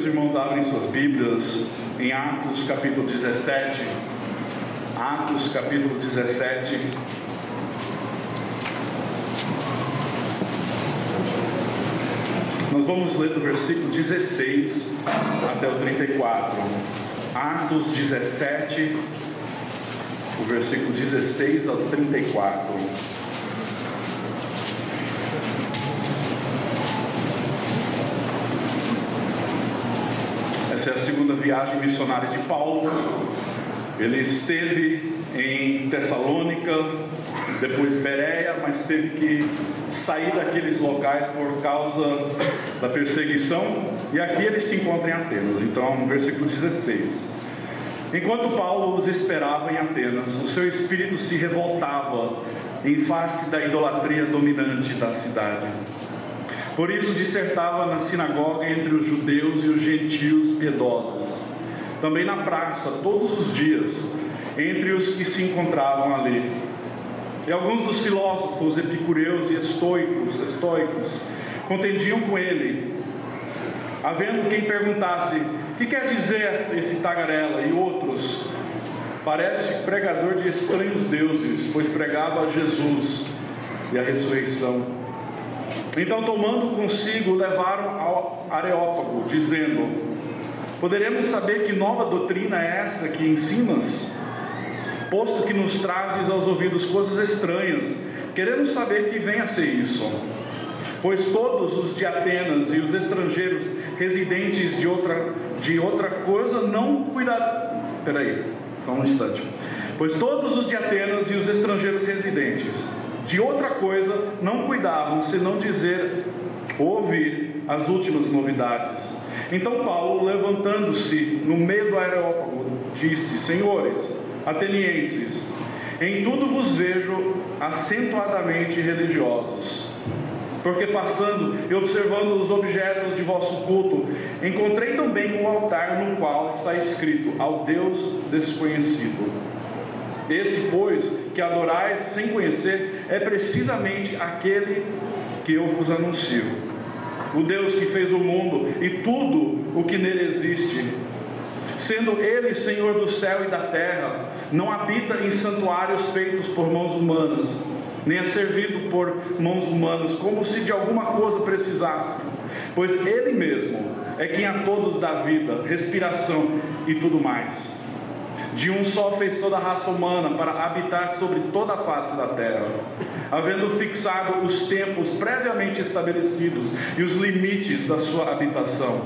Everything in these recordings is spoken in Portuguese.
os irmãos abrem suas Bíblias em Atos capítulo 17. Atos capítulo 17. Nós vamos ler do versículo 16 até o 34. Atos 17, o versículo 16 ao 34. Essa é a segunda viagem missionária de Paulo. Ele esteve em Tessalônica, depois Bereia, mas teve que sair daqueles locais por causa da perseguição, e aqui ele se encontra em Atenas. Então, no versículo 16. Enquanto Paulo os esperava em Atenas, o seu espírito se revoltava em face da idolatria dominante da cidade. Por isso dissertava na sinagoga entre os judeus e os gentios piedosos, também na praça, todos os dias, entre os que se encontravam ali. E alguns dos filósofos epicureus e estoicos, estoicos contendiam com ele, havendo quem perguntasse: o que quer dizer esse tagarela? E outros, parece pregador de estranhos deuses, pois pregava a Jesus e a ressurreição. Então, tomando consigo, levaram ao Areópago, dizendo: Poderemos saber que nova doutrina é essa que ensinas? Posto que nos trazes aos ouvidos coisas estranhas, queremos saber que vem a ser isso. Pois todos os de Atenas e os estrangeiros residentes de outra, de outra coisa não cuidarão. Peraí, só um instante. Pois todos os de Atenas e os estrangeiros residentes de outra coisa não cuidavam, senão dizer, ouvir as últimas novidades. Então Paulo, levantando-se no meio do aerópago, disse: Senhores, atenienses, em tudo vos vejo acentuadamente religiosos. Porque passando e observando os objetos de vosso culto, encontrei também um altar no qual está escrito ao Deus desconhecido. Esse, pois, que adorais sem conhecer, é precisamente aquele que eu vos anuncio. O Deus que fez o mundo e tudo o que nele existe. Sendo ele Senhor do céu e da terra, não habita em santuários feitos por mãos humanas, nem é servido por mãos humanas, como se de alguma coisa precisasse, pois ele mesmo é quem a todos dá vida, respiração e tudo mais. De um só fez toda a raça humana para habitar sobre toda a face da terra, havendo fixado os tempos previamente estabelecidos e os limites da sua habitação,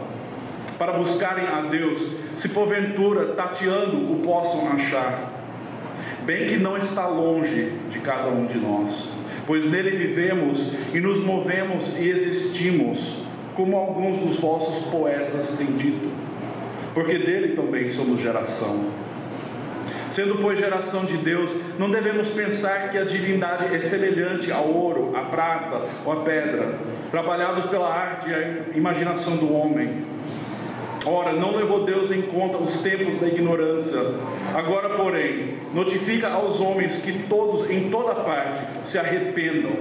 para buscarem a Deus, se porventura tateando o possam achar. Bem que não está longe de cada um de nós, pois nele vivemos e nos movemos e existimos, como alguns dos vossos poetas têm dito, porque dele também somos geração. Sendo, pois, geração de Deus, não devemos pensar que a divindade é semelhante ao ouro, à prata ou à pedra, trabalhados pela arte e a imaginação do homem. Ora, não levou Deus em conta os tempos da ignorância. Agora, porém, notifica aos homens que todos, em toda parte, se arrependam.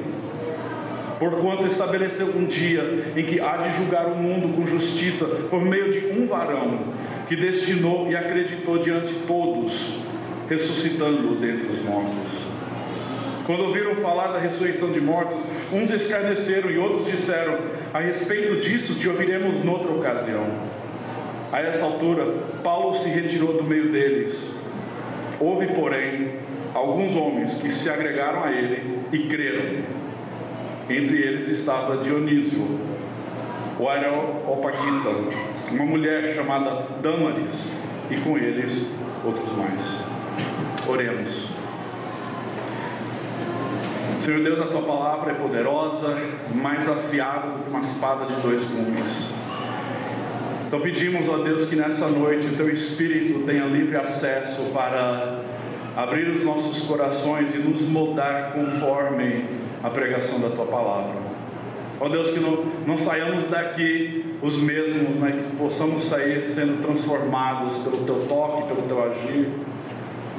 Porquanto estabeleceu um dia em que há de julgar o mundo com justiça por meio de um varão, que destinou e acreditou diante todos ressuscitando-o dentre os mortos. Quando ouviram falar da ressurreição de mortos, uns escarneceram e outros disseram: A respeito disso te ouviremos noutra ocasião. A essa altura, Paulo se retirou do meio deles. Houve, porém, alguns homens que se agregaram a ele e creram. Entre eles estava Dionísio, o Areopagita, uma mulher chamada Dâmaris, e com eles outros mais. Oremos. Senhor Deus, a tua palavra é poderosa, mais afiada do que uma espada de dois gumes. Então pedimos a Deus que nessa noite o teu Espírito tenha livre acesso para abrir os nossos corações e nos moldar conforme a pregação da tua palavra. Ó Deus, que não, não saiamos daqui os mesmos, mas que possamos sair sendo transformados pelo teu toque, pelo teu agir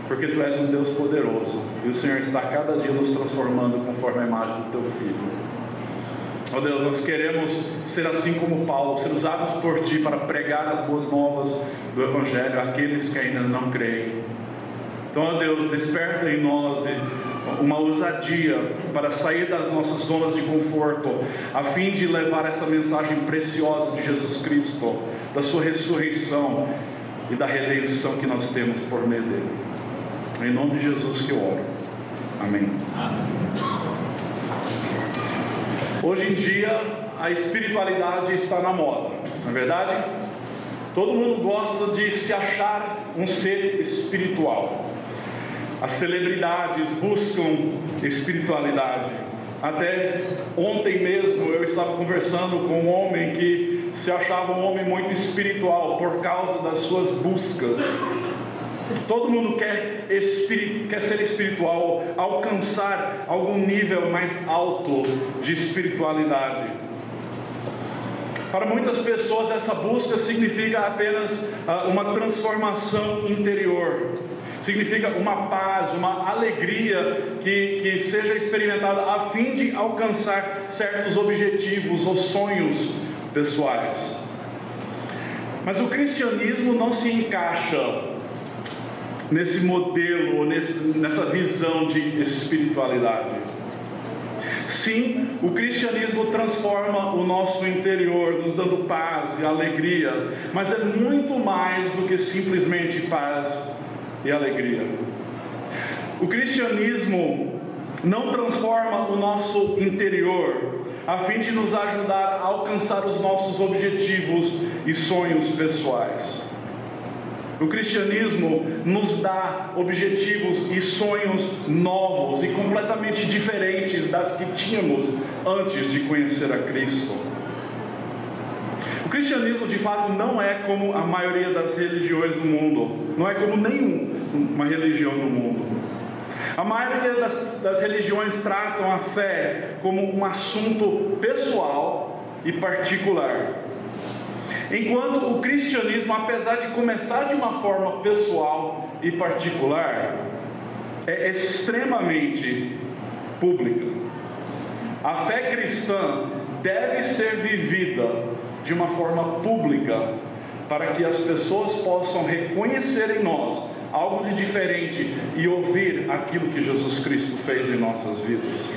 porque tu és um Deus poderoso e o Senhor está cada dia nos transformando conforme a imagem do teu filho. Ó Deus, nós queremos ser assim como Paulo, ser usados por Ti para pregar as boas novas do Evangelho àqueles que ainda não creem. Então, ó Deus, desperta em nós uma ousadia para sair das nossas zonas de conforto, a fim de levar essa mensagem preciosa de Jesus Cristo, da Sua ressurreição e da redenção que nós temos por meio dele. Em nome de Jesus que eu oro. Amém. Hoje em dia, a espiritualidade está na moda, não é verdade? Todo mundo gosta de se achar um ser espiritual. As celebridades buscam espiritualidade. Até ontem mesmo eu estava conversando com um homem que se achava um homem muito espiritual por causa das suas buscas. Todo mundo quer, quer ser espiritual, alcançar algum nível mais alto de espiritualidade. Para muitas pessoas, essa busca significa apenas uh, uma transformação interior significa uma paz, uma alegria que, que seja experimentada a fim de alcançar certos objetivos ou sonhos pessoais. Mas o cristianismo não se encaixa nesse modelo, nessa visão de espiritualidade. Sim, o cristianismo transforma o nosso interior, nos dando paz e alegria, mas é muito mais do que simplesmente paz e alegria. O cristianismo não transforma o nosso interior a fim de nos ajudar a alcançar os nossos objetivos e sonhos pessoais. O cristianismo nos dá objetivos e sonhos novos e completamente diferentes das que tínhamos antes de conhecer a Cristo cristianismo de fato não é como a maioria das religiões do mundo, não é como nenhuma religião do mundo. A maioria das, das religiões tratam a fé como um assunto pessoal e particular. Enquanto o cristianismo, apesar de começar de uma forma pessoal e particular, é extremamente pública. A fé cristã deve ser vivida de uma forma pública, para que as pessoas possam reconhecer em nós algo de diferente e ouvir aquilo que Jesus Cristo fez em nossas vidas.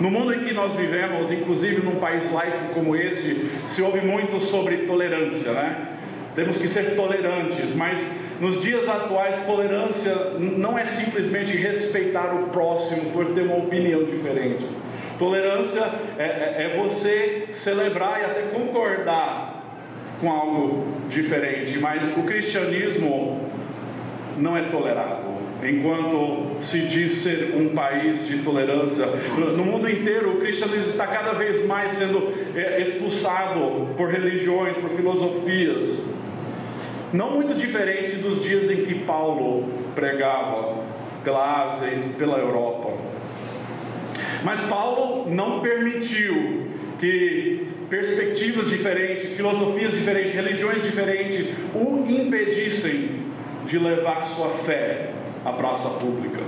No mundo em que nós vivemos, inclusive num país laico como esse, se ouve muito sobre tolerância, né? Temos que ser tolerantes, mas nos dias atuais, tolerância não é simplesmente respeitar o próximo por ter uma opinião diferente. Tolerância é, é, é você celebrar e até concordar com algo diferente, mas o cristianismo não é tolerado. Enquanto se diz ser um país de tolerância, no mundo inteiro o cristianismo está cada vez mais sendo é, expulsado por religiões, por filosofias. Não muito diferente dos dias em que Paulo pregava pela Ásia e pela Europa. Mas Paulo não permitiu que perspectivas diferentes, filosofias diferentes, religiões diferentes o impedissem de levar sua fé à praça pública.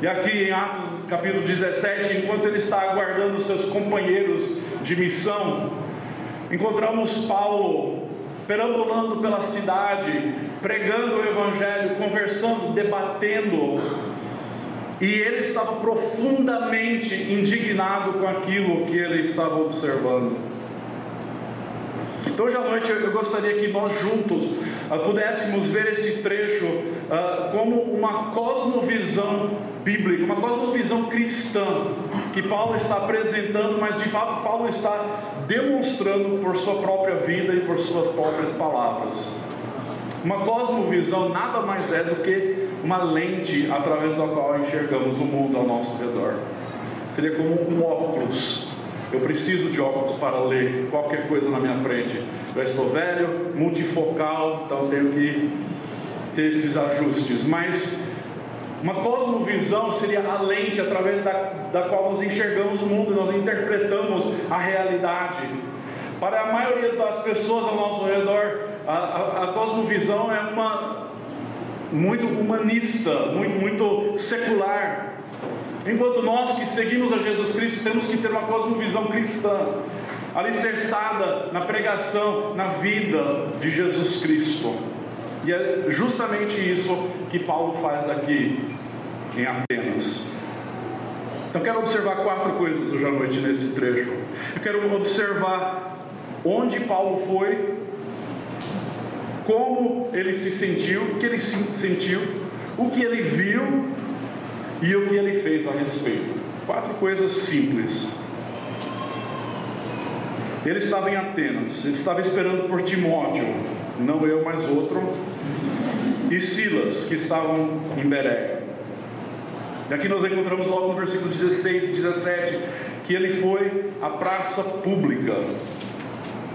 E aqui em Atos capítulo 17, enquanto ele está aguardando seus companheiros de missão, encontramos Paulo perambulando pela cidade, pregando o Evangelho, conversando, debatendo e ele estava profundamente indignado com aquilo que ele estava observando. Então, hoje à noite eu gostaria que nós juntos pudéssemos ver esse trecho uh, como uma cosmovisão bíblica, uma cosmovisão cristã que Paulo está apresentando, mas de fato Paulo está demonstrando por sua própria vida e por suas próprias palavras. Uma cosmovisão nada mais é do que uma lente através da qual enxergamos o mundo ao nosso redor. Seria como um óculos. Eu preciso de óculos para ler qualquer coisa na minha frente. Eu estou velho, multifocal, então tenho que ter esses ajustes. Mas uma cosmovisão seria a lente através da, da qual nós enxergamos o mundo, nós interpretamos a realidade. Para a maioria das pessoas ao nosso redor, a, a, a cosmovisão é uma muito humanista, muito, muito secular. Enquanto nós que seguimos a Jesus Cristo temos que ter uma cosmovisão cristã, alicerçada na pregação, na vida de Jesus Cristo. E é justamente isso que Paulo faz aqui em Atenas. Então quero observar quatro coisas hoje à noite nesse trecho. Eu quero observar onde Paulo foi, como ele se sentiu, o que ele se sentiu, o que ele viu e o que ele fez a respeito. Quatro coisas simples. Ele estava em Atenas, ele estava esperando por Timóteo, não eu, mas outro, e Silas, que estavam em Bereia. E aqui nós encontramos logo no versículo 16 e 17 que ele foi à praça pública.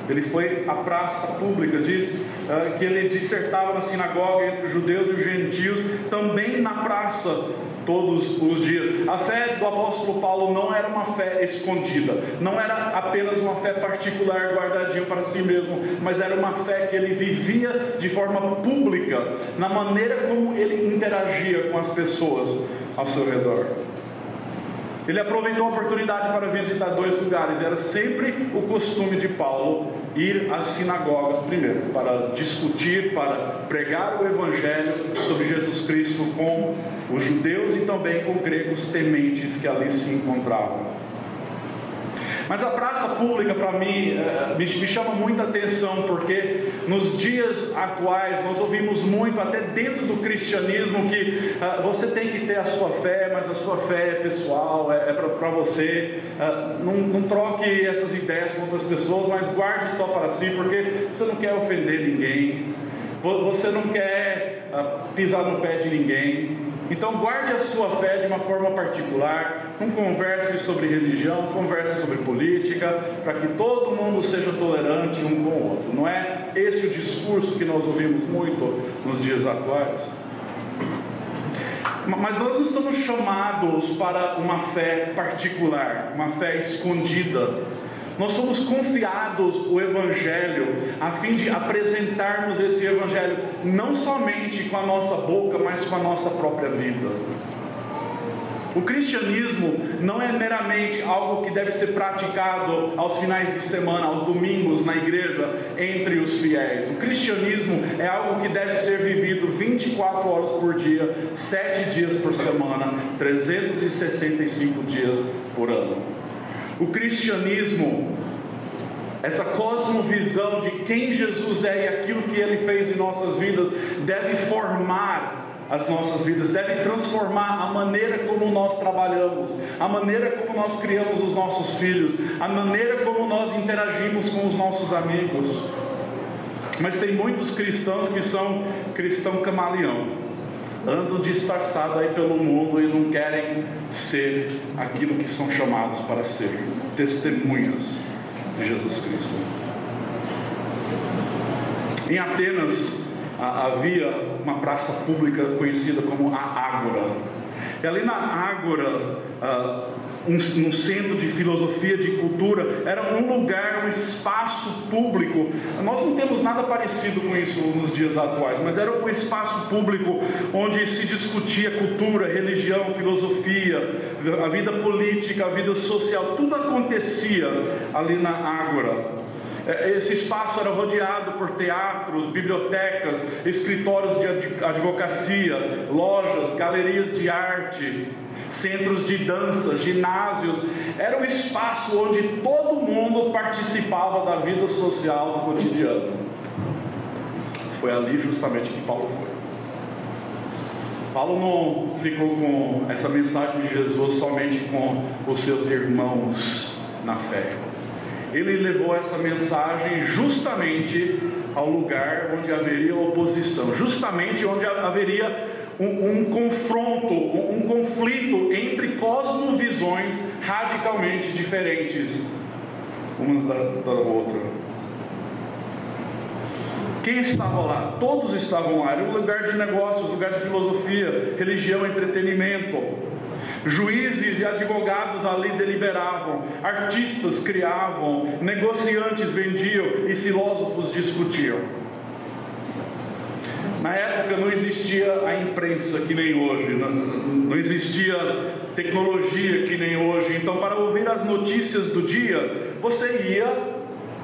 Ele foi à praça pública, diz uh, que ele dissertava na sinagoga entre os judeus e os gentios, também na praça todos os dias. A fé do apóstolo Paulo não era uma fé escondida, não era apenas uma fé particular guardadinha para si mesmo, mas era uma fé que ele vivia de forma pública, na maneira como ele interagia com as pessoas ao seu redor. Ele aproveitou a oportunidade para visitar dois lugares. Era sempre o costume de Paulo ir às sinagogas primeiro, para discutir, para pregar o evangelho sobre Jesus Cristo com os judeus e também com gregos tementes que ali se encontravam. Mas a praça pública, para mim, eh, me, chama muita atenção, porque nos dias atuais nós ouvimos muito, até dentro do cristianismo, que uh, você tem que ter a sua fé, mas a sua fé é pessoal, é, é para você. Uh, não, troque essas ideias com outras pessoas, mas guarde só para si, porque você não quer ofender ninguém, você não quer uh, pisar no pé de ninguém. Então guarde a sua fé de uma forma particular, não converse sobre religião, converse sobre política, para que todo mundo seja tolerante um com o outro. Não é esse o discurso que nós ouvimos muito nos dias atuais? Mas nós não somos chamados para uma fé particular, uma fé escondida nós somos confiados o Evangelho fim de apresentarmos esse Evangelho não somente com a nossa boca, mas com a nossa própria vida. O cristianismo não é meramente algo que deve ser praticado aos finais de semana, aos domingos na igreja, entre os fiéis. O cristianismo é algo que deve ser vivido 24 horas por dia, 7 dias por semana, 365 dias por ano. O cristianismo, essa cosmovisão de quem Jesus é e aquilo que ele fez em nossas vidas, deve formar as nossas vidas, deve transformar a maneira como nós trabalhamos, a maneira como nós criamos os nossos filhos, a maneira como nós interagimos com os nossos amigos. Mas tem muitos cristãos que são cristão camaleão andam disfarçados aí pelo mundo e não querem ser aquilo que são chamados para ser testemunhas de Jesus Cristo. Em Atenas havia uma praça pública conhecida como a Ágora. E ali na Ágora, um, um, centro de filosofia, de cultura, era um lugar, um espaço público. Nós não temos nada parecido com isso nos dias atuais, mas era um espaço público onde se discutia cultura, religião, filosofia, a vida política, a vida social, tudo acontecia ali na Ágora. É, esse espaço era rodeado por teatros, bibliotecas, escritórios de advocacia, lojas, galerias de arte, centros de dança, ginásios. Era um espaço onde todo mundo participava da vida social do cotidiano. Foi ali justamente que Paulo foi. Paulo não ficou com essa mensagem de Jesus somente com os seus irmãos na fé. Ele levou essa mensagem justamente ao lugar onde haveria oposição, justamente onde haveria um, um confronto, um, um conflito entre cosmovisões radicalmente diferentes uma da, da outra. Quem estava lá? Todos estavam lá. Era um lugar de negócios, lugar de filosofia, religião, entretenimento. Juízes e advogados ali deliberavam, artistas criavam, negociantes vendiam e filósofos discutiam. Na época não existia a imprensa que nem hoje, não, não existia tecnologia que nem hoje. Então, para ouvir as notícias do dia, você ia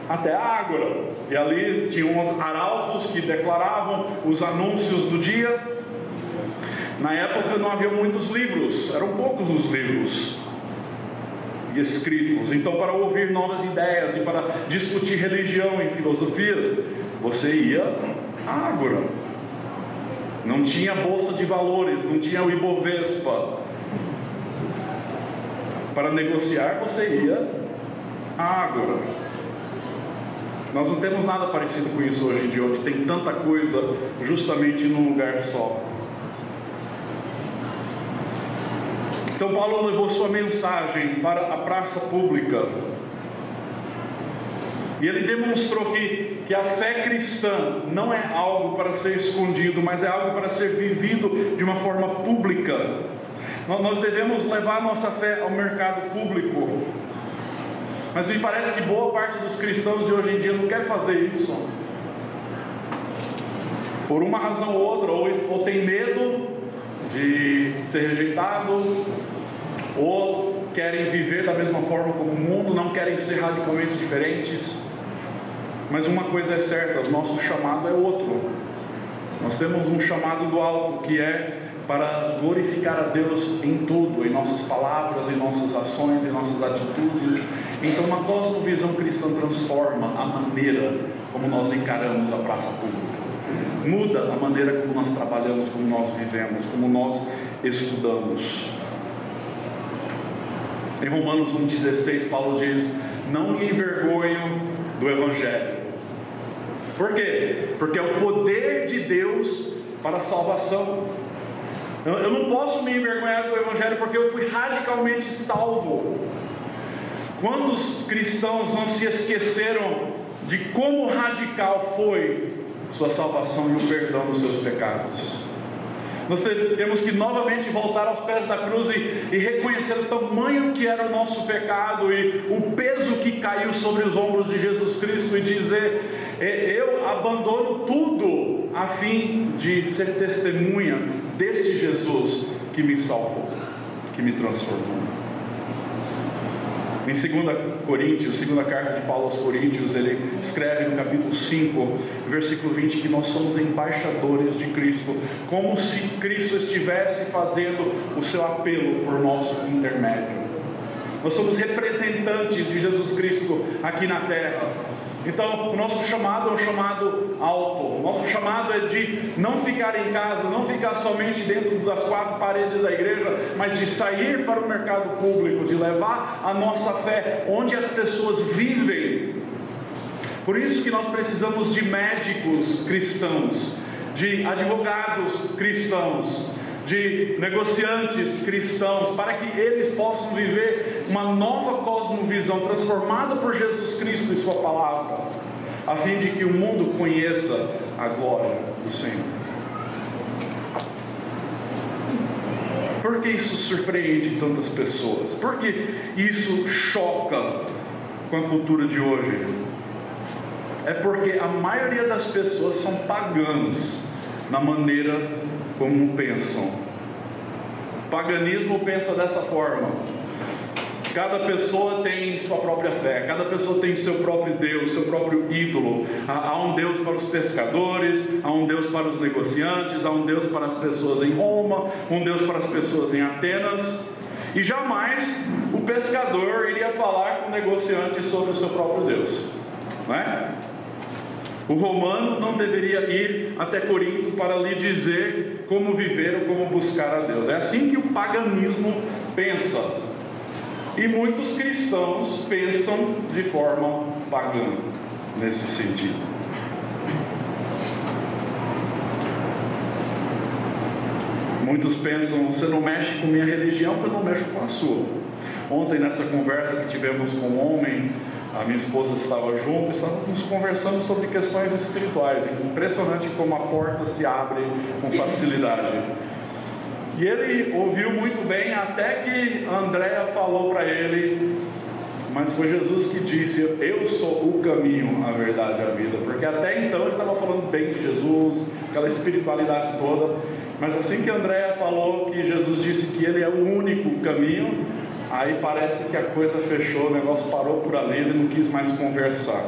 até a Ágora. E ali tinham os arautos que declaravam os anúncios do dia. Na época não havia muitos livros, eram poucos os livros escritos. Então, para ouvir novas ideias e para discutir religião e filosofias, você ia à Ágora. Não tinha bolsa de valores, não tinha o Ibovespa. Para negociar, você ia à Ágora. Nós não temos nada parecido com isso hoje em dia, onde tem tanta coisa justamente num lugar só. Então Paulo levou sua mensagem para a praça pública. E ele demonstrou que, que a fé cristã não é algo para ser escondido, mas é algo para ser vivido de uma forma pública. Nós devemos levar nossa fé ao mercado público. Mas me parece que boa parte dos cristãos de hoje em dia não quer fazer isso. Por uma razão ou outra, ou, ou tem medo de ser rejeitado, ou querem viver da mesma forma como o mundo, não querem ser radicalmente diferentes. Mas uma coisa é certa: o nosso chamado é outro. Nós temos um chamado do alto que é para glorificar a Deus em tudo, em nossas palavras, em nossas ações, em nossas atitudes. Então, uma cosmovisão cristã transforma a maneira como nós encaramos a praça pública muda a maneira como nós trabalhamos, como nós vivemos, como nós estudamos. Em Romanos 1,16, Paulo diz: Não me envergonho do Evangelho. Por quê? Porque é o poder de Deus para a salvação. Eu não posso me envergonhar do Evangelho porque eu fui radicalmente salvo. Quantos cristãos não se esqueceram de como radical foi sua salvação e o perdão dos seus pecados. Nós temos que novamente voltar aos pés da cruz e, e, reconhecer o tamanho que era o nosso pecado e o peso que caiu sobre os ombros de Jesus Cristo e dizer: Eu abandono tudo a fim de ser testemunha desse Jesus que me salvou, que me transformou. Em 2 Coríntios, segunda carta de Paulo aos Coríntios, ele escreve no capítulo 5, versículo 20, que nós somos embaixadores de Cristo, como se Cristo estivesse fazendo o seu apelo por nosso intermédio. Nós somos representantes de Jesus Cristo aqui na terra. Então, o nosso chamado é um chamado alto. O nosso chamado é de não ficar em casa, não ficar somente dentro das quatro paredes da igreja, mas de sair para o mercado público, de levar a nossa fé onde as pessoas vivem. Por isso que nós precisamos de médicos cristãos, de advogados cristãos, de negociantes cristãos, para que eles possam viver uma nova cosmovisão transformada por Jesus Cristo e Sua palavra, a fim de que o mundo conheça a glória do Senhor. Por que isso surpreende tantas pessoas? Por que isso choca com a cultura de hoje? É porque a maioria das pessoas são pagãs na maneira como pensam. O paganismo pensa dessa forma. Cada pessoa tem sua própria fé, cada pessoa tem seu próprio Deus, seu próprio ídolo. Há um Deus para os pescadores, há um Deus para os negociantes, há um Deus para as pessoas em Roma, um Deus para as pessoas em Atenas. E jamais o pescador iria falar com o negociante sobre o seu próprio Deus, não é? O romano não deveria ir até Corinto para lhe dizer como viver ou como buscar a Deus. É assim que o paganismo pensa. E muitos cristãos pensam de forma pagã nesse sentido. Muitos pensam, você não mexe com minha religião, eu não mexo com a sua. Ontem, nessa conversa que tivemos com um homem a minha esposa estava junto, estávamos conversando sobre questões espirituais. Impressionante como a porta se abre com facilidade. E ele ouviu muito bem, até que Andréa falou para ele mas foi Jesus que disse: Eu sou o caminho, a verdade e a vida. Porque até então ele estava falando bem de Jesus, aquela espiritualidade toda. Mas assim que Andréa falou que Jesus disse que ele é o único caminho, aí parece que a coisa fechou, o negócio parou por ali, ele não quis mais conversar.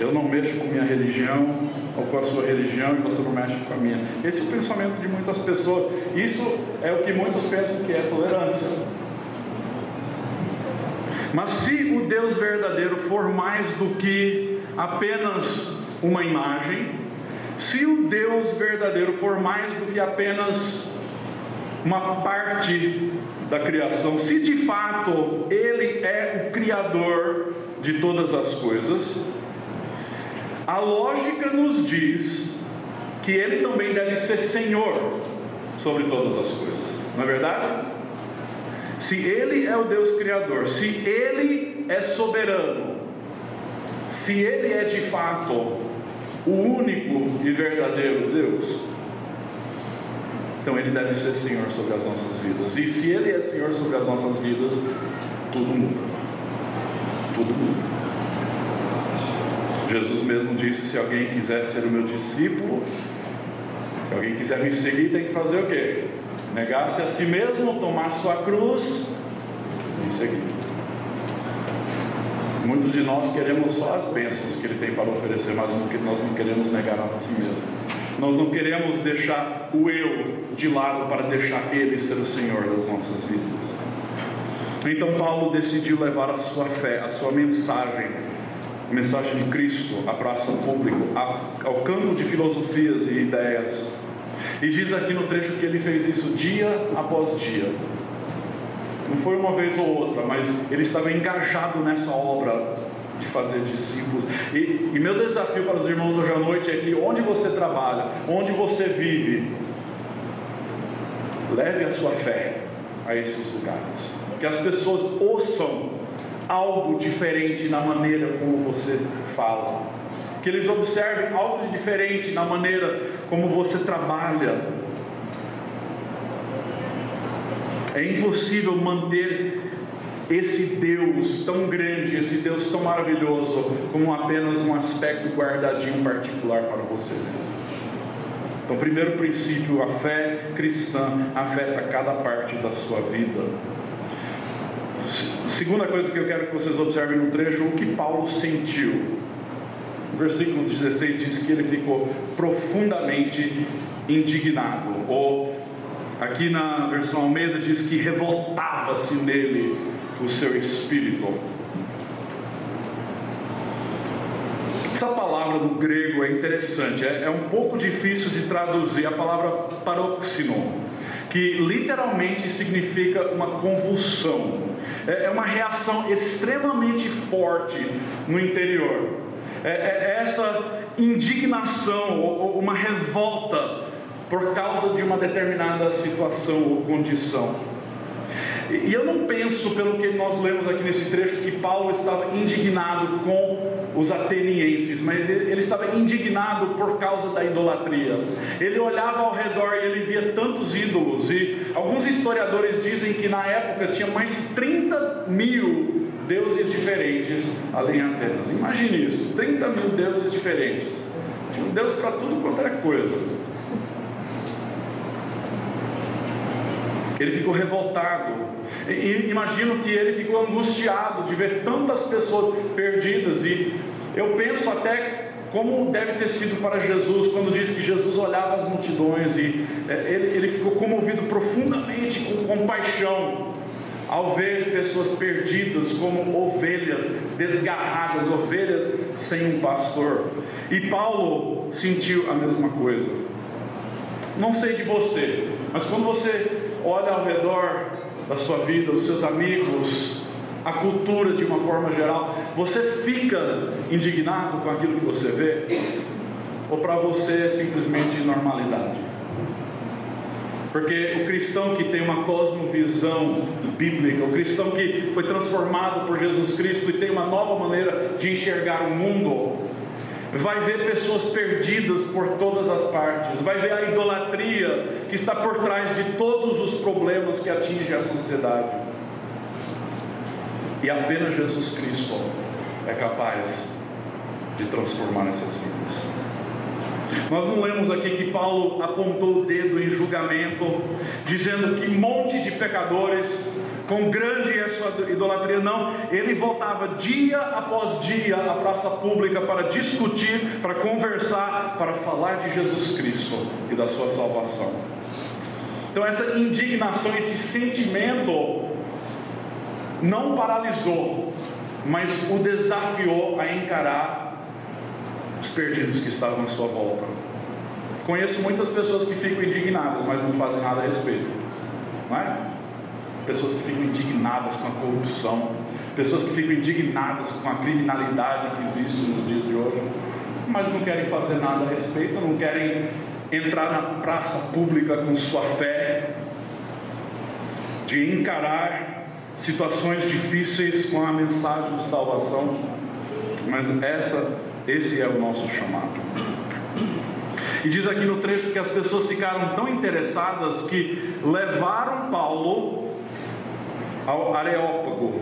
Eu não mexo com minha religião ou com a sua religião e você não mexe com a minha. Esse é pensamento de muitas pessoas. Isso é o que muitos pensam que é tolerância. Mas se o Deus verdadeiro for mais do que apenas uma imagem, se o Deus verdadeiro for mais do que apenas uma parte da criação, se de fato Ele é o Criador de todas as coisas, a lógica nos diz que Ele também deve ser Senhor sobre todas as coisas, não é verdade? Se Ele é o Deus Criador, se Ele é soberano, se Ele é de fato o único e verdadeiro Deus, então Ele deve ser Senhor sobre as nossas vidas. E se Ele é Senhor sobre as nossas vidas, tudo muda. Tudo muda. Jesus mesmo disse: se alguém quiser ser o meu discípulo, se alguém quiser me seguir, tem que fazer o quê? Negar-se a si mesmo, tomar sua cruz e seguir. Muitos de nós queremos só as bênçãos que Ele tem para oferecer, mas nós não queremos negar a si mesmo. Nós não queremos deixar o eu de lado para deixar Ele ser o Senhor das nossas vidas. Então Paulo decidiu levar a sua fé, a sua mensagem, a mensagem de Cristo à praça pública, ao campo de filosofias e ideias e diz aqui no trecho que ele fez isso dia após dia. Não foi uma vez ou outra, mas ele estava engajado nessa obra de fazer discípulos. E, e meu desafio para os irmãos hoje à noite é que onde você trabalha, onde você vive, leve a sua fé a esses lugares. Que as pessoas ouçam algo diferente na maneira como você fala. Que eles observem algo diferente na maneira como você trabalha. É impossível manter esse Deus tão grande, esse Deus tão maravilhoso, como apenas um aspecto guardadinho particular para você. Então, primeiro princípio, a fé cristã afeta cada parte da sua vida. Segunda coisa que eu quero que vocês observem no trecho, o que Paulo sentiu versículo 16 diz que ele ficou profundamente indignado, ou aqui na versão Almeida diz que revoltava-se nele o seu espírito. Essa palavra no grego é interessante, é, é um pouco difícil de traduzir a palavra paroxino, que literalmente significa uma convulsão, é, é uma reação extremamente forte no interior é, é essa indignação ou uma revolta por causa de uma determinada situação ou condição. E eu não penso, pelo que nós lemos aqui nesse trecho, que Paulo estava indignado com os atenienses, mas ele, estava indignado por causa da idolatria. Ele olhava ao redor e ele via tantos ídolos, e alguns historiadores dizem que na época tinha mais de 30 mil deuses diferentes além de Atenas. Imagine isso: 30 mil deuses diferentes. Tinha um Deus para tudo quanto era coisa. Ele ficou revoltado. E imagino que ele ficou angustiado de ver tantas pessoas perdidas. E eu penso até como deve ter sido para Jesus quando disse que Jesus olhava as multidões e é, ele, ele ficou comovido profundamente com compaixão ao ver pessoas perdidas como ovelhas desgarradas, ovelhas sem um pastor. E Paulo sentiu a mesma coisa. Não sei de você, mas quando você olha ao redor da sua vida, os seus amigos, a cultura de uma forma geral, você fica indignado com aquilo que você vê? Ou para você é simplesmente normalidade? Porque o cristão que tem uma cosmovisão bíblica, o cristão que foi transformado por Jesus Cristo e tem uma nova maneira de enxergar o mundo, vai ver pessoas perdidas por todas as partes, vai ver a idolatria que está por trás de todos os problemas que atingem a sociedade. E apenas Jesus Cristo é capaz de transformar essas vidas. Nós não lemos aqui que Paulo apontou o dedo em julgamento, dizendo que monte de pecadores, com grande é sua idolatria, não. Ele voltava dia após dia à praça pública para discutir, para conversar, para falar de Jesus Cristo e da sua salvação. Então, essa indignação, esse sentimento, não paralisou, mas o desafiou a encarar os perdidos que estavam à sua volta. Conheço muitas pessoas que ficam indignadas, mas não fazem nada a respeito. Não é? Pessoas que ficam indignadas com a corrupção, pessoas que ficam indignadas com a criminalidade que existe nos dias de hoje, mas não querem fazer nada a respeito, não querem entrar na praça pública com sua fé, de encarar situações difíceis com a mensagem de salvação, mas essa, esse é o nosso chamado. E diz aqui no trecho que as pessoas ficaram tão interessadas que levaram Paulo ao Areópago.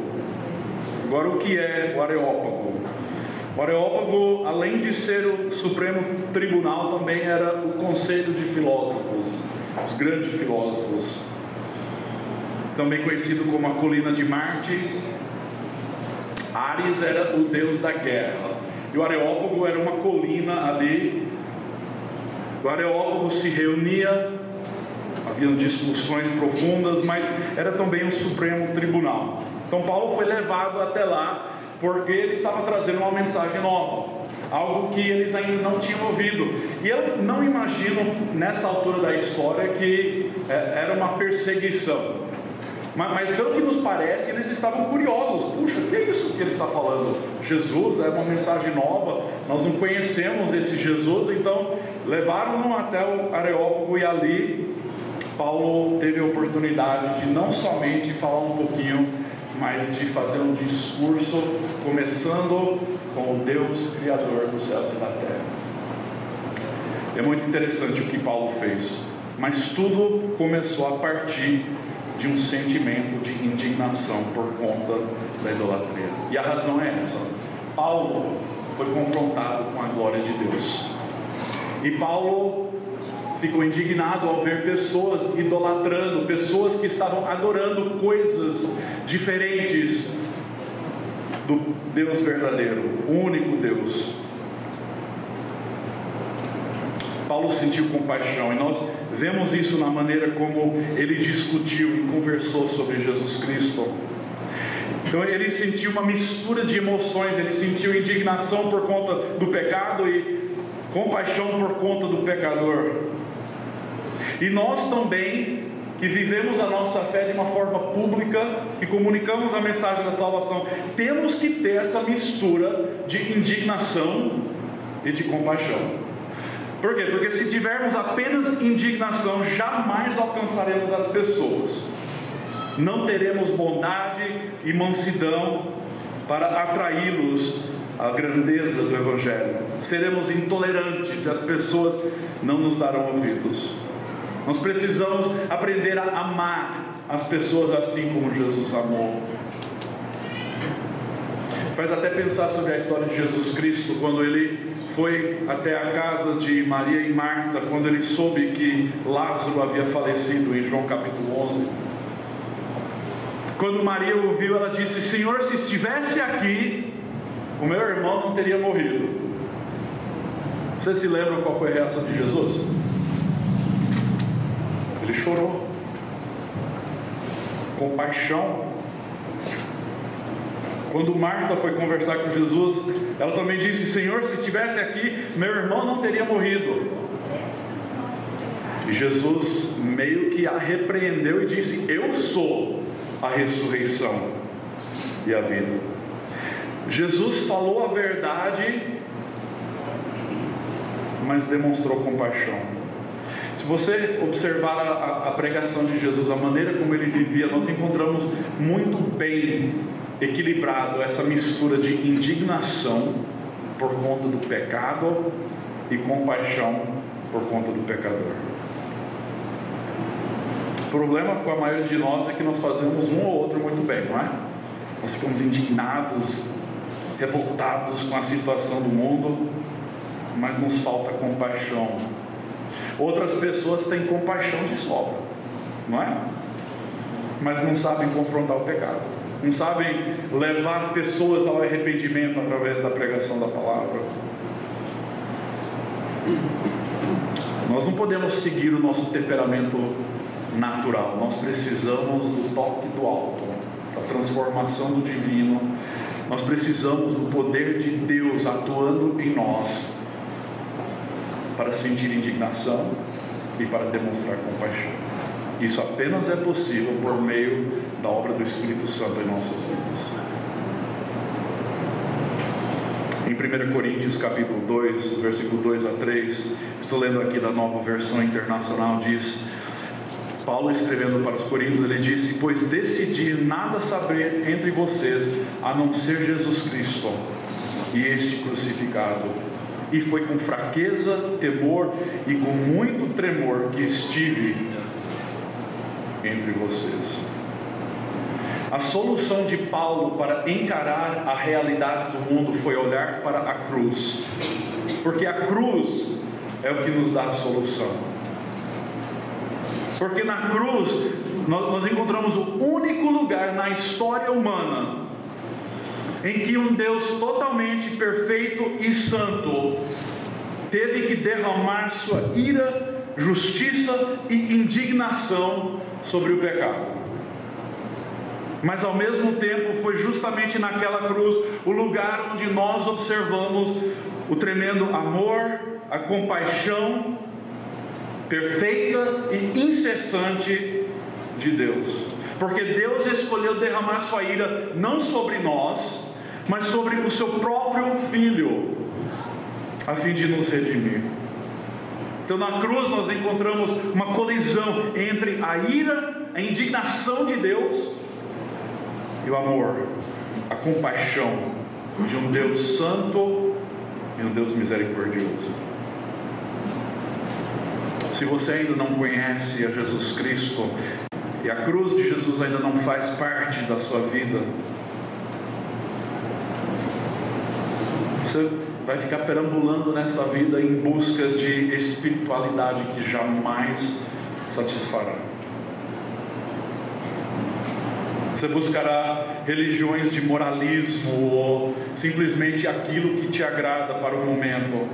Agora, o que é o Areópago? O Areópago, além de ser o Supremo Tribunal, também era o Conselho de Filósofos, os grandes filósofos, também conhecido como a Colina de Marte. Ares era o deus da guerra, e o Areópago era uma colina ali. O Areópago se reunia, havia discussões profundas, mas era também um Supremo Tribunal. Então Paulo foi levado até lá porque ele estava trazendo uma mensagem nova, algo que eles ainda não tinham ouvido. E eu não imagino nessa altura da história que é, era uma perseguição. Mas, mas, pelo que nos parece, eles estavam curiosos. Puxa, o que é isso que ele está falando? Jesus é uma mensagem nova, nós não conhecemos esse Jesus, então levaram-no até o Areópago e ali Paulo teve a oportunidade de não somente falar um pouquinho mas de fazer um discurso começando com o Deus Criador dos céus e da terra. É muito interessante o que Paulo fez, mas tudo começou a partir de um sentimento de indignação por conta da idolatria. E a razão é essa: Paulo foi confrontado com a glória de Deus. E Paulo ficou indignado ao ver pessoas idolatrando, pessoas que estavam adorando coisas diferentes do Deus verdadeiro, o único Deus. Paulo sentiu compaixão e nós vemos isso na maneira como ele discutiu e conversou sobre Jesus Cristo. Então ele sentiu uma mistura de emoções, ele sentiu indignação por conta do pecado e compaixão por conta do pecador. E nós também, que vivemos a nossa fé de uma forma pública e comunicamos a mensagem da salvação, temos que ter essa mistura de indignação e de compaixão. Por quê? Porque se tivermos apenas indignação, jamais alcançaremos as pessoas. Não teremos bondade e mansidão para atraí-los à grandeza do Evangelho. Seremos intolerantes e as pessoas não nos darão ouvidos. Nós precisamos aprender a amar as pessoas assim como Jesus amou. Faz até pensar sobre a história de Jesus Cristo, quando ele foi até a casa de Maria e Marta, quando ele soube que Lázaro havia falecido, em João capítulo 11. Quando Maria ouviu, ela disse: Senhor, se estivesse aqui, o meu irmão não teria morrido. Vocês se lembram qual foi a reação de Jesus? Ele chorou. Compaixão. Quando Marta foi conversar com Jesus, ela também disse: Senhor, se estivesse aqui, meu irmão não teria morrido. E Jesus meio que a repreendeu e disse: Eu sou a ressurreição e a vida. Jesus falou a verdade, mas demonstrou compaixão. Se você observar a, a, pregação de Jesus, a maneira como ele vivia, nós encontramos muito bem equilibrado essa mistura de indignação por conta do pecado e compaixão por conta do pecador. O problema com a maioria de nós é que nós fazemos um ou outro muito bem, não é? nós ficamos indignados, revoltados com a situação do mundo, mas nos falta compaixão. Outras pessoas têm compaixão de sobra, não é? Mas não sabem confrontar o pecado, não sabem levar pessoas ao arrependimento através da pregação da palavra. Nós não podemos seguir o nosso temperamento natural, nós precisamos do toque do alto, da transformação do divino, nós precisamos do poder de Deus atuando em nós para sentir indignação e para demonstrar compaixão. Isso apenas é possível por meio da obra do Espírito Santo em nossas vidas. Em 1 Coríntios capítulo 2, versículo 2 a 3, estou lendo aqui da nova versão internacional, diz, Paulo escrevendo para os Coríntios, ele disse, pois decidi nada saber entre vocês, a não ser Jesus Cristo, e este crucificado. E foi com fraqueza, temor e com muito tremor que estive entre vocês. A solução de Paulo para encarar a realidade do mundo foi olhar para a cruz, porque a cruz é o que nos dá a solução. Porque na cruz nós, nós encontramos o único lugar na história humana em que um Deus totalmente perfeito e santo teve que derramar sua ira, justiça e indignação sobre o pecado mas ao mesmo tempo foi justamente naquela cruz o lugar onde nós observamos o tremendo amor, a compaixão perfeita e incessante de Deus. Porque Deus escolheu derramar sua ira não sobre nós, mas sobre o seu próprio filho, a fim de nos redimir. Então na cruz nós encontramos uma colisão entre a ira, a indignação de Deus e o amor, a compaixão de um Deus santo e um Deus misericordioso. Se você ainda não conhece a Jesus Cristo e a cruz de Jesus ainda não faz parte da sua vida, você vai ficar perambulando nessa vida em busca de espiritualidade que jamais satisfará. Você buscará religiões de moralismo ou simplesmente aquilo que te agrada para o momento.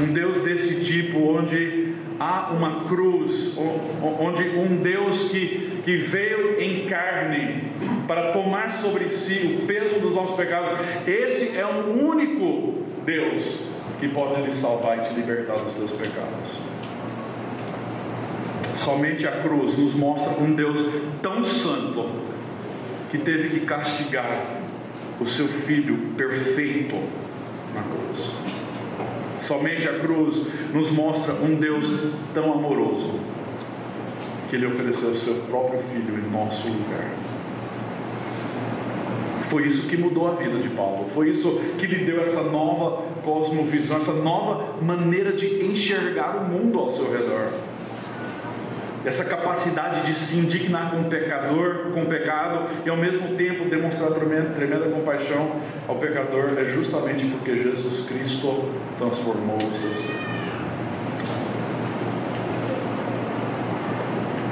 Um Deus desse tipo, onde há uma cruz, onde um Deus que, que veio em carne para tomar sobre si o peso dos nossos pecados, esse é o único Deus que pode lhe salvar e te libertar dos seus pecados. Somente a cruz nos mostra um Deus tão santo que teve que castigar o seu filho perfeito na cruz. Somente a cruz nos mostra um Deus tão amoroso que ele ofereceu o seu próprio filho em nosso lugar. Foi isso que mudou a vida de Paulo. Foi isso que lhe deu essa nova cosmovisão, essa nova maneira de enxergar o mundo ao seu redor essa capacidade de se indignar com o pecador, com o pecado, e ao mesmo tempo demonstrar tremenda, tremenda compaixão ao pecador, é justamente porque Jesus Cristo transformou o seu ser.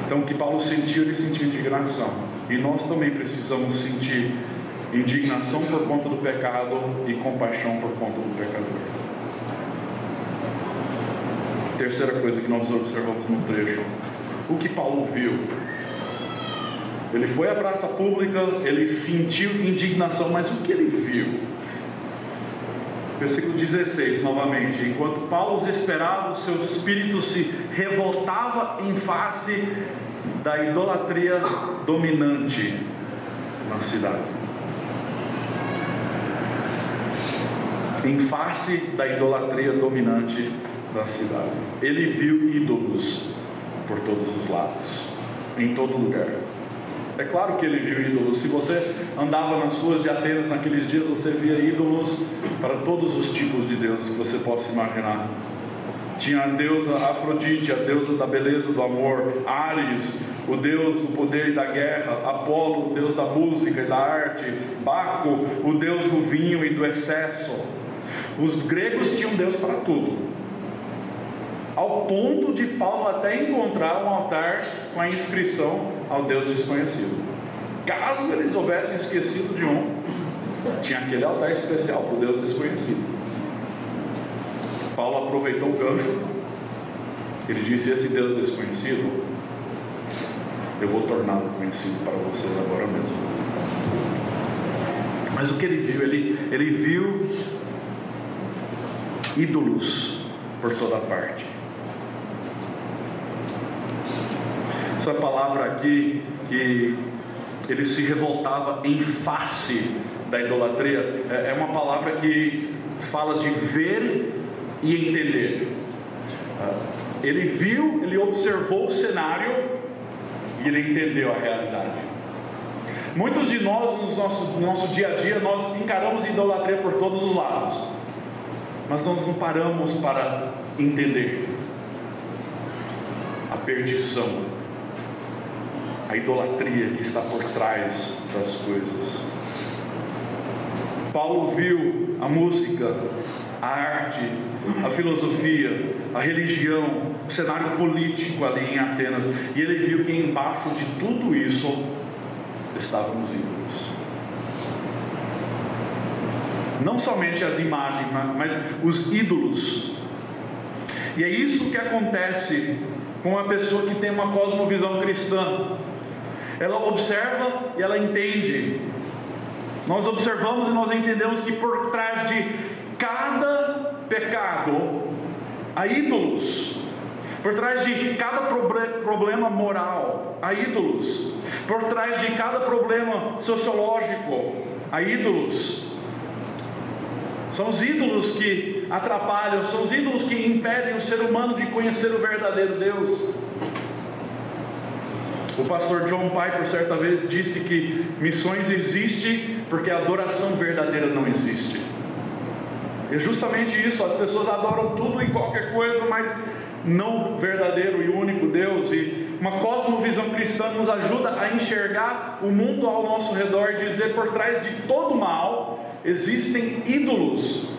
Então, o que Paulo sentiu, ele sentiu indignação, e nós também precisamos sentir indignação por conta do pecado e compaixão por conta do pecador. Terceira coisa que nós observamos no trecho o que Paulo viu. Ele foi à praça pública, ele sentiu indignação, mas o que ele viu? Versículo 16, novamente. Enquanto Paulo esperava, o seu espírito se revoltava em face da idolatria dominante na cidade. Em face da idolatria dominante da cidade. Ele viu ídolos por todos os lados, em todo lugar. É claro que ele viu ídolos. Se você andava nas ruas de Atenas naqueles dias, você via ídolos para todos os tipos de deuses que você possa imaginar. Tinha a deusa Afrodite, a deusa da beleza, do amor, Ares, o deus do poder e da guerra, Apolo, o deus da música e da arte, Baco, o deus do vinho e do excesso. Os gregos tinham Deus para tudo, ao ponto de Paulo até encontrar um altar com a inscrição ao Deus desconhecido. Caso eles houvessem esquecido de um, tinha aquele altar especial para o Deus desconhecido. Paulo aproveitou o gancho, ele disse: Esse Deus desconhecido eu vou torná-lo conhecido para vocês agora mesmo. Mas o que ele viu? Ele, ele viu ídolos por toda parte. Essa palavra aqui, que ele se revoltava em face da idolatria, é, é uma palavra que fala de ver e entender. Ah, ele viu, ele observou o cenário e ele entendeu a realidade. Muitos de nós, no nosso, no nosso dia a dia, nós encaramos idolatria por todos os lados, mas nós não paramos para entender a perdição, a idolatria que está por trás das coisas. Paulo viu a música, a arte, a filosofia, a religião, o cenário político ali em Atenas, e ele viu que embaixo de tudo isso estavam os ídolos. Não somente as imagens, mas os ídolos. E é isso que acontece com uma pessoa que tem uma cosmovisão cristã. Ela observa e ela entende. Nós observamos e nós entendemos que por trás de cada pecado há ídolos. Por trás de cada problema moral, há ídolos. Por trás de cada problema sociológico, há ídolos. São os ídolos que atrapalham, são os ídolos que impedem o ser humano de conhecer o verdadeiro Deus. O pastor John Piper certa vez disse que missões existem porque a adoração verdadeira não existe. É justamente isso, as pessoas adoram tudo e qualquer coisa, mas não o verdadeiro e único Deus. E uma cosmovisão cristã nos ajuda a enxergar o mundo ao nosso redor e dizer por trás de todo mal existem ídolos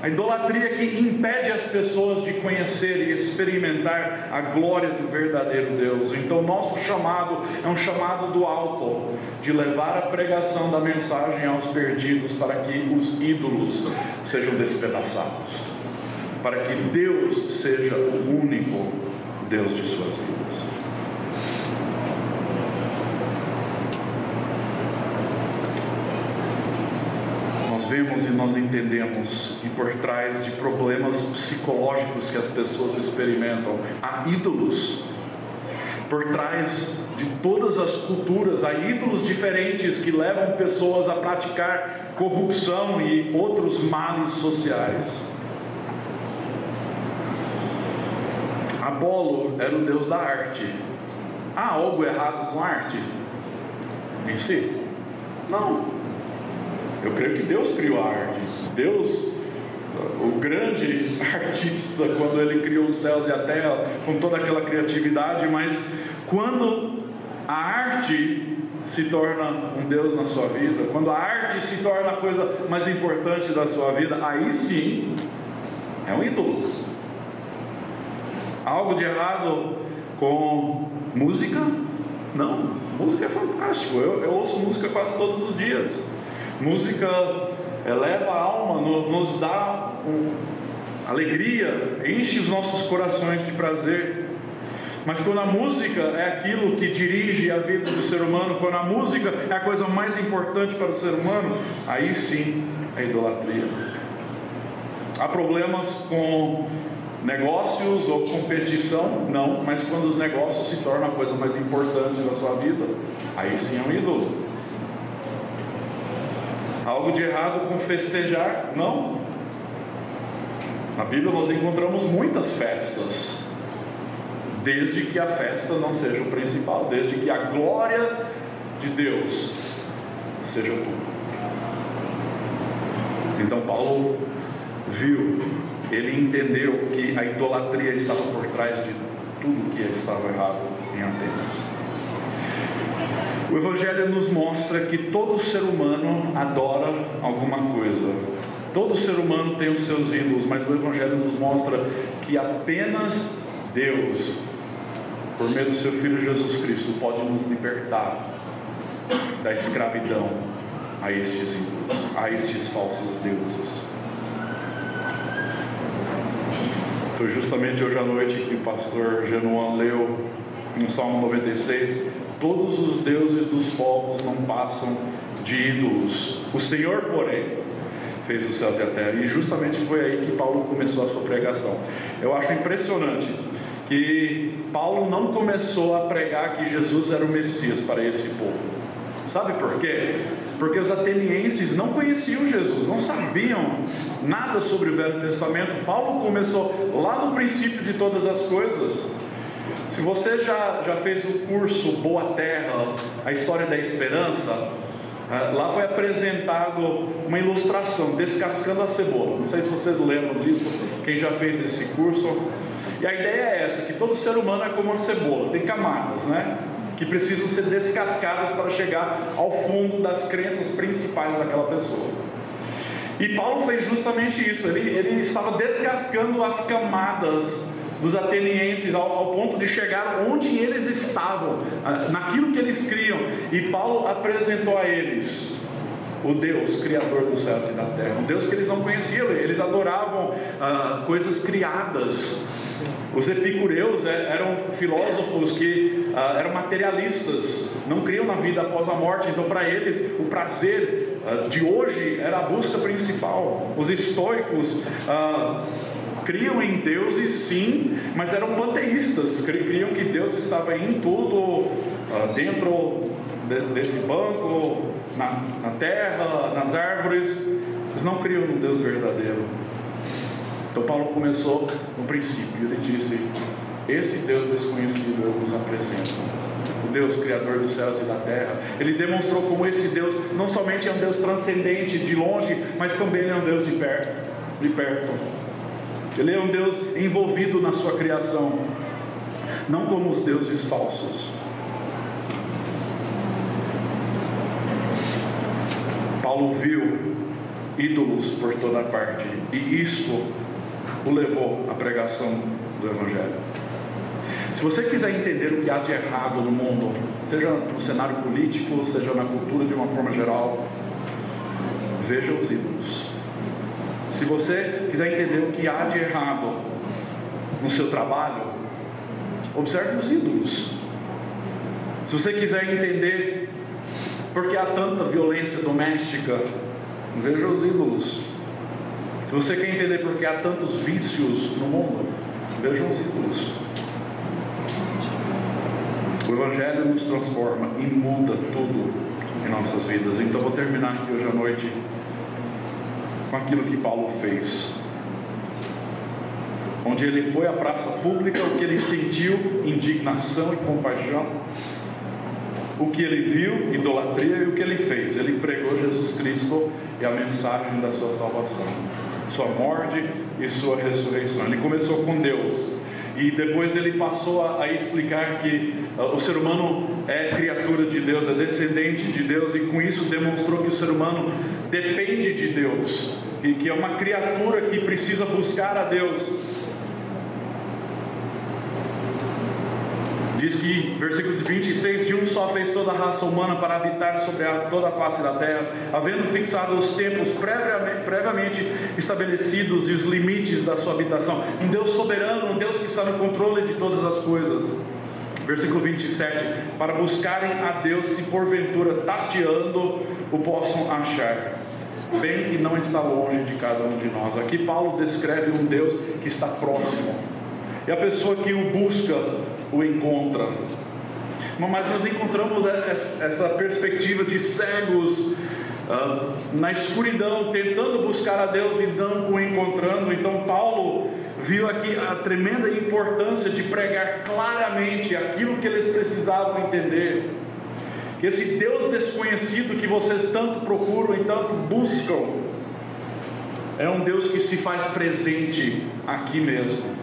a idolatria que impede as pessoas de conhecer e experimentar a glória do verdadeiro Deus. Então, nosso chamado é um chamado do alto, de levar a pregação da mensagem aos perdidos, para que os ídolos sejam despedaçados, para que Deus seja o único Deus de suas vidas. E nós entendemos que por trás de problemas psicológicos que as pessoas experimentam, há ídolos. Por trás de todas as culturas, há ídolos diferentes que levam pessoas a praticar corrupção e outros males sociais. Apolo era o deus da arte. Há algo errado com a arte em si? Não. Eu creio que Deus criou a arte. Deus, o grande artista, quando ele criou os céus e a terra, com toda aquela criatividade, mas quando a arte se torna um Deus na sua vida, quando a arte se torna a coisa mais importante da sua vida, aí sim é um ídolo. Algo de errado com música? Não, música é fantástico. Eu, eu ouço música quase todos os dias. Música eleva a alma, nos dá alegria, enche os nossos corações de prazer. Mas quando a música é aquilo que dirige a vida do ser humano, quando a música é a coisa mais importante para o ser humano, aí sim é idolatria. Há problemas com negócios ou competição? Não, mas quando os negócios se tornam a coisa mais importante da sua vida, aí sim é um ídolo. Algo de errado com festejar? Não. Na Bíblia nós encontramos muitas festas, desde que a festa não seja o principal, desde que a glória de Deus seja tudo. Então Paulo viu, ele entendeu que a idolatria estava por trás de tudo que estava errado em Atenas. O Evangelho nos mostra que todo ser humano adora alguma coisa. Todo ser humano tem os seus ídolos, mas o Evangelho nos mostra que apenas Deus, por meio do seu Filho Jesus Cristo, pode nos libertar da escravidão a estes ídolos, a estes falsos deuses. Foi justamente hoje à noite que o pastor Genoan leu no Salmo 96 Todos os deuses dos povos não passam de ídolos. O Senhor, porém, fez o céu e a terra. E justamente foi aí que Paulo começou a sua pregação. Eu acho impressionante que Paulo não começou a pregar que Jesus era o Messias para esse povo. Sabe por quê? Porque os atenienses não conheciam Jesus, não sabiam nada sobre o Velho Testamento. Paulo começou lá no princípio de todas as coisas. Se você já, já fez o curso Boa Terra, a história da esperança, ah, lá foi apresentado uma ilustração, descascando a cebola. Não sei se vocês lembram disso, quem já fez esse curso. E a ideia é essa: que todo ser humano é como uma cebola, tem camadas, né? Que precisam ser descascadas para chegar ao fundo das crenças principais daquela pessoa. E Paulo fez justamente isso, ele, ele estava descascando as camadas dos atenienses ao, ao, ponto de chegar onde eles estavam, naquilo que eles criam. E Paulo apresentou a eles o Deus criador dos céus e da terra, um Deus que eles não conheciam, eles adoravam ah, coisas criadas. Os epicureus é, eram filósofos que ah, eram materialistas, não criam na vida após a morte, então para eles o prazer ah, de hoje era a busca principal. Os estoicos ah, criam em deuses sim, mas eram panteístas, criam que Deus estava em tudo, uh, dentro de, desse banco, na, na, terra, nas árvores. Eles não criam um Deus verdadeiro. Então Paulo começou no princípio, ele disse: Esse Deus desconhecido eu vos apresento. O Deus Criador dos céus e da terra. Ele demonstrou como esse Deus não somente é um Deus transcendente de longe, mas também é um Deus de perto. De perto. Ele é um Deus envolvido na sua criação, não como os deuses falsos. Paulo viu ídolos por toda parte, e isso o levou à pregação do Evangelho. Se você quiser entender o que há de errado no mundo, seja no cenário político, seja na cultura de uma forma geral, veja os ídolos. Você quiser entender o que há de errado no seu trabalho, observe os ídolos. Se você quiser entender por que há tanta violência doméstica, veja os ídolos. Se você quer entender por que há tantos vícios no mundo, veja os ídolos. O Evangelho nos transforma e muda tudo em nossas vidas. Então vou terminar aqui hoje à noite com aquilo que Paulo fez. Onde ele foi à praça pública, o que ele sentiu, indignação e compaixão. O que ele viu, idolatria, e o que ele fez. Ele pregou Jesus Cristo e a mensagem da sua salvação, sua morte e sua ressurreição. Ele começou com Deus, e depois ele passou a, a explicar que uh, o ser humano é criatura de Deus, é descendente de Deus, e com isso demonstrou que o ser humano depende de Deus, e que é uma criatura que precisa buscar a Deus. Diz que, versículo 26, de um só fez toda a raça humana para habitar sobre a, toda a face da terra, havendo fixado os tempos previamente, previamente estabelecidos e os limites da sua habitação. Um Deus soberano, um Deus que está no controle de todas as coisas. Versículo 27, para buscarem a Deus se porventura tateando o possam achar bem que não está longe de cada um de nós. Aqui Paulo descreve um Deus que está próximo. E a pessoa que o busca, o encontra. Mas nós encontramos essa perspectiva de cegos uh, na escuridão, tentando buscar a Deus e não o encontrando. Então Paulo viu aqui a tremenda importância de pregar claramente aquilo que eles precisavam entender que esse Deus desconhecido que vocês tanto procuram e tanto buscam, é um Deus que se faz presente aqui mesmo,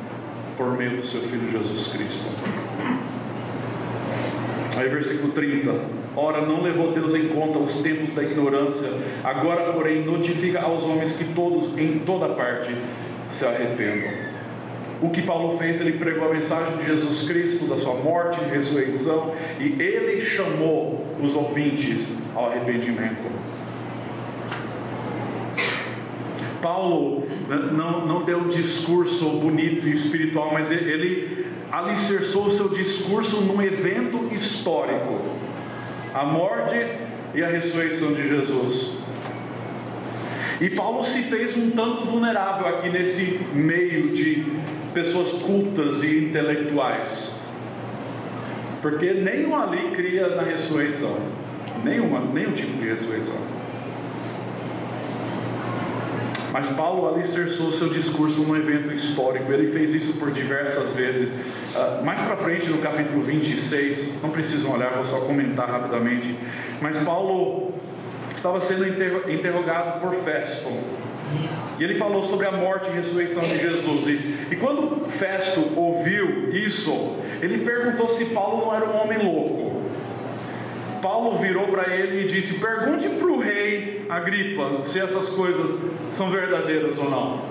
por meio do seu Filho Jesus Cristo. Aí, versículo 30. Ora, não levou Deus em conta os tempos da ignorância, agora, porém, notifica aos homens que todos, em toda parte, se arrependam. O que Paulo fez, ele pregou a mensagem de Jesus Cristo, da sua morte e ressurreição, e ele chamou os ouvintes ao arrependimento. Paulo né, não, não deu um discurso bonito e espiritual, mas ele alicerçou o seu discurso num evento histórico: a morte e a ressurreição de Jesus. E Paulo se fez um tanto vulnerável aqui nesse meio de pessoas cultas e intelectuais. Porque nenhum ali cria na ressurreição. Nenhuma, nenhum tipo de ressurreição. Mas Paulo alicerçou seu discurso num evento histórico. Ele fez isso por diversas vezes. Uh, mais para frente, no capítulo 26, não precisam olhar, vou só comentar rapidamente. Mas Paulo estava sendo interrogado por Festo. E ele falou sobre a morte e ressurreição de Jesus. E, e quando Festo ouviu isso, ele perguntou se Paulo não era um homem louco. Paulo virou para ele e disse: Pergunte para o rei Agripa se essas coisas são verdadeiras ou não.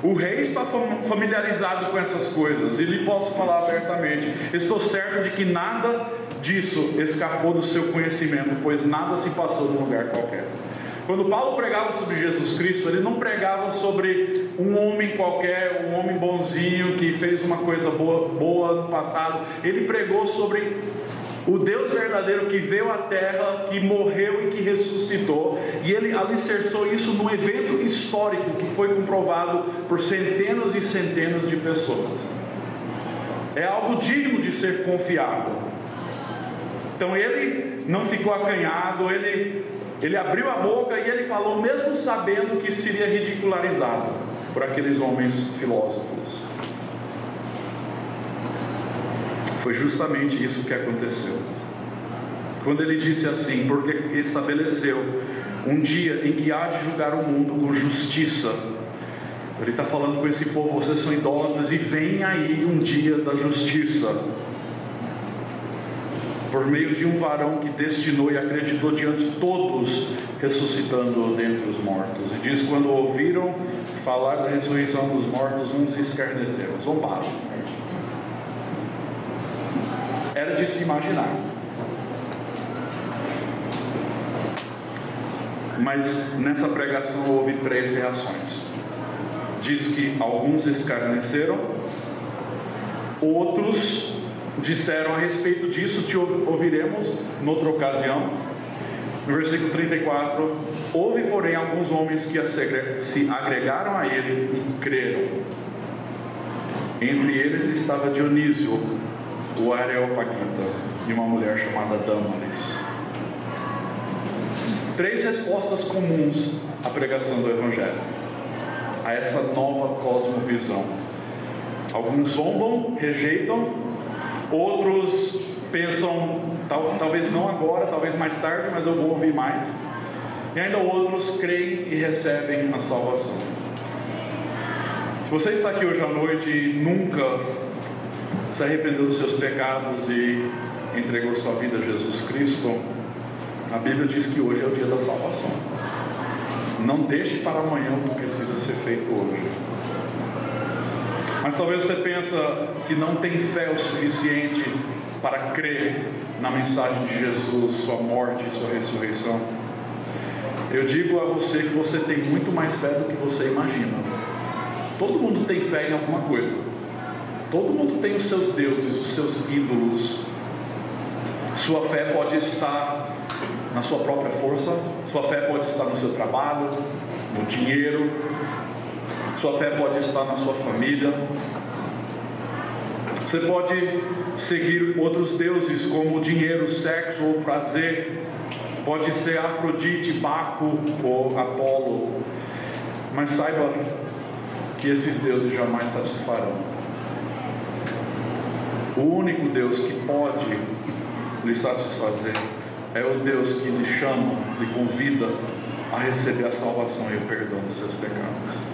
O rei está familiarizado com essas coisas e lhe posso falar abertamente: estou certo de que nada disso escapou do seu conhecimento, pois nada se passou num lugar qualquer. Quando Paulo pregava sobre Jesus Cristo, ele não pregava sobre um homem qualquer, um homem bonzinho que fez uma coisa boa, boa no passado. Ele pregou sobre o Deus verdadeiro que veio à terra, que morreu e que ressuscitou, e ele alicerçou isso num evento histórico que foi comprovado por centenas e centenas de pessoas. É algo digno de ser confiado. Então ele não ficou acanhado, ele, ele abriu a boca e ele falou, mesmo sabendo que seria ridicularizado por aqueles homens filósofos. Foi justamente isso que aconteceu. Quando ele disse assim, porque estabeleceu um dia em que há de julgar o mundo com justiça. Ele está falando com esse povo: vocês são idólatras e vem aí um dia da justiça. Por meio de um varão que destinou e acreditou diante de todos, ressuscitando dentre os mortos. E diz: quando ouviram falar da ressurreição dos mortos, uns se escarneceram, zombaram era de se imaginar. Mas nessa pregação houve três reações. Diz que alguns escarneceram, outros disseram a respeito disso, te ouviremos noutra ocasião. No versículo 34, houve, porém, alguns homens que se agregaram a ele e creram. Entre eles estava Dionísio, o Areopagita e uma mulher chamada Damaris. Três respostas comuns à pregação do Evangelho, a essa nova cosmovisão. Alguns zombam, rejeitam, outros pensam, tal, talvez não agora, talvez mais tarde, mas eu vou ouvir mais. E ainda outros creem e recebem a salvação. Se você está aqui hoje à noite e nunca se arrependeu dos seus pecados e entregou sua vida a Jesus Cristo, a Bíblia diz que hoje é o dia da salvação. Não deixe para amanhã o que precisa ser feito hoje. Mas talvez você pensa que não tem fé o suficiente para crer na mensagem de Jesus, sua morte e sua ressurreição. Eu digo a você que você tem muito mais fé do que você imagina. Todo mundo tem fé em alguma coisa. Todo mundo tem os seus deuses, os seus ídolos. Sua fé pode estar na sua própria força, sua fé pode estar no seu trabalho, no dinheiro, sua fé pode estar na sua família. Você pode seguir outros deuses como dinheiro, sexo ou prazer. Pode ser Afrodite, Baco ou Apolo. Mas saiba que esses deuses jamais satisfarão. O único Deus que pode lhe satisfazer é o Deus que lhe chama, lhe convida a receber a salvação e o perdão dos seus pecados.